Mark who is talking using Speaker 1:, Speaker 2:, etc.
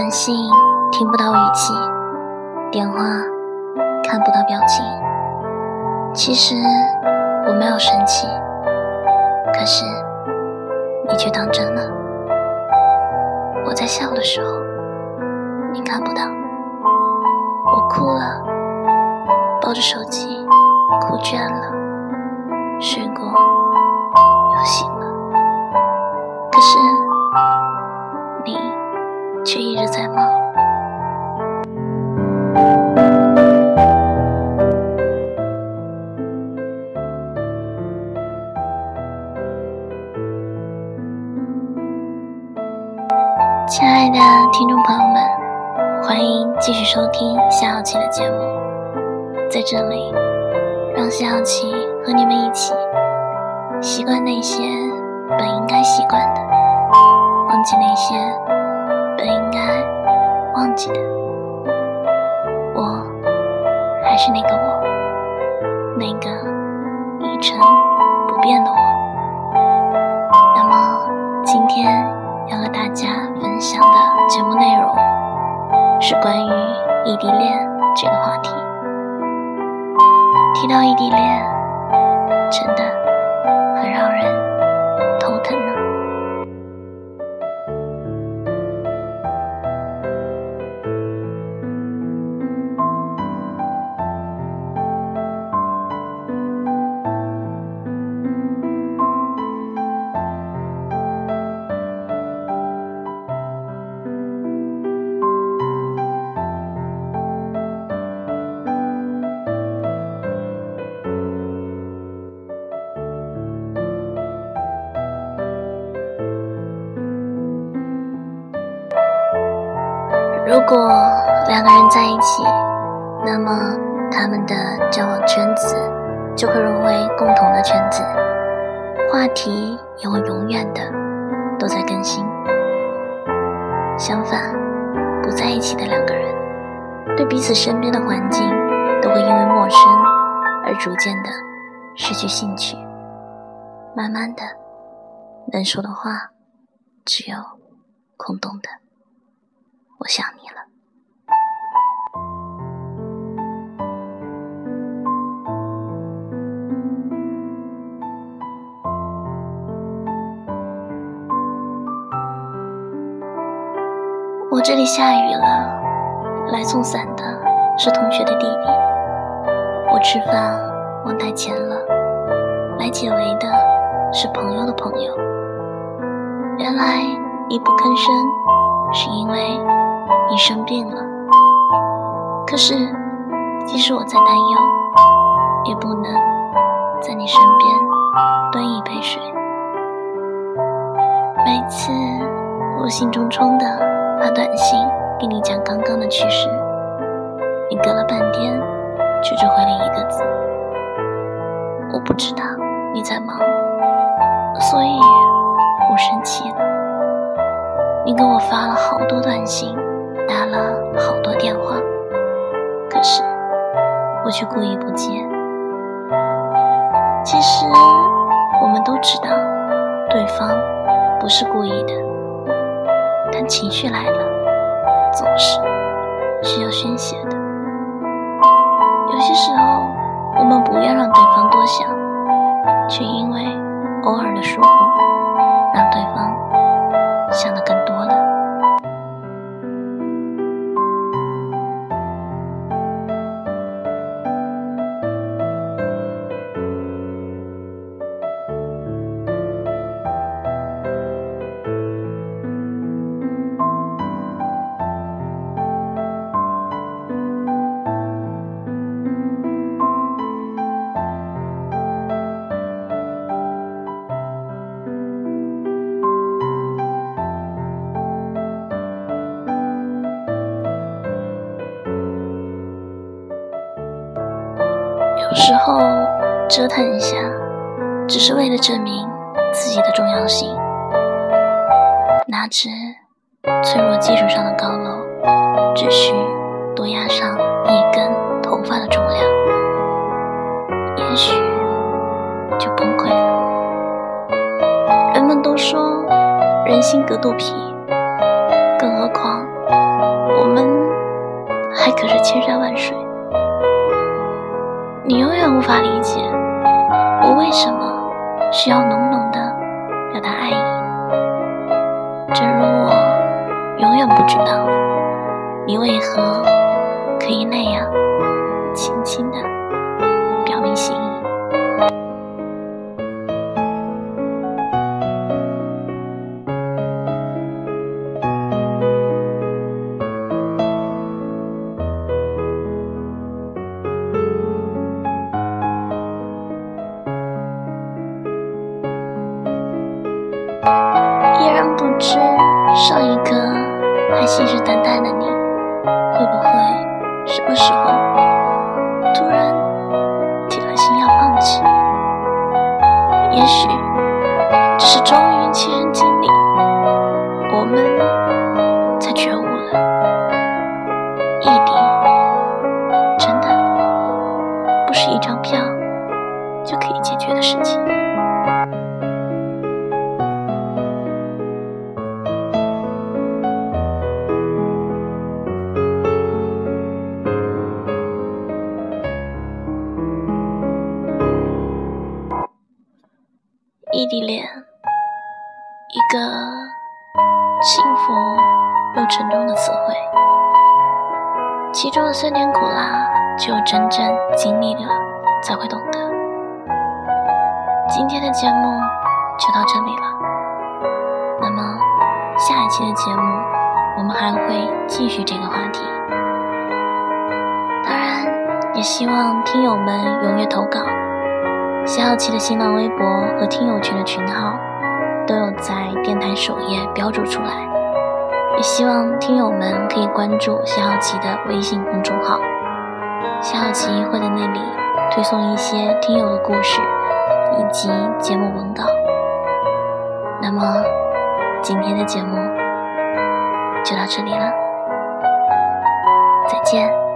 Speaker 1: 短信听不到语气，电话看不到表情。其实我没有生气，可是你却当真了。我在笑的时候，你看不到。我哭了，抱着手机，哭倦了，睡过又醒了。可是却一直在忙。亲爱的听众朋友们，欢迎继续收听夏小琪的节目。在这里，让夏小琪和你们一起习惯那些本应该习惯的，忘记那些记得。我还是那个我，那个一成不变的我。那么今天要和大家分享的节目内容是关于异地恋这个话题。提到异地恋，真的如果两个人在一起，那么他们的交往圈子就会融为共同的圈子，话题也会永远的都在更新。相反，不在一起的两个人，对彼此身边的环境都会因为陌生而逐渐的失去兴趣，慢慢的，能说的话只有空洞的。我想你了。我这里下雨了，来送伞的是同学的弟弟。我吃饭忘带钱了，来解围的是朋友的朋友。原来你不吭声，是因为你生病了。可是，即使我在担忧，也不能在你身边端一杯水。每次我兴冲冲的发短信给你讲刚刚的趣事，你隔了半天却只回了一个字：“我不知道你在忙，所以我生气了。”你给我发了好多短信，打了好多电话，可是我却故意不接。其实我们都知道，对方不是故意的，但情绪来了，总是需要宣泄的。有些时候，我们不愿让对方多想，却因为偶尔的疏忽，有时候折腾一下，只是为了证明自己的重要性。哪知脆弱基础上的高楼，只需多压上一根头发的重量，也许就崩溃了。人们都说人心隔肚皮，更何况我们还隔着千山万水，远无法理解我为什么需要浓浓的表达爱意，正如我永远不知道你为何可以那样知上一个还信誓旦旦的你，会不会什么时候突然铁了心要放弃？也许只是终于亲身经历，我们才觉悟了，异地真的不是一张票就可以解决的事情。异地恋，一个幸福又沉重的词汇，其中的酸甜苦辣，只有真正经历了才会懂得。今天的节目就到这里了，那么下一期的节目我们还会继续这个话题。当然，也希望听友们踊跃投稿。夏小琪的新浪微博和听友群的群号都有在电台首页标注出来，也希望听友们可以关注夏小琪的微信公众号，夏小琪会在那里推送一些听友的故事以及节目文稿。那么今天的节目就到这里了，再见。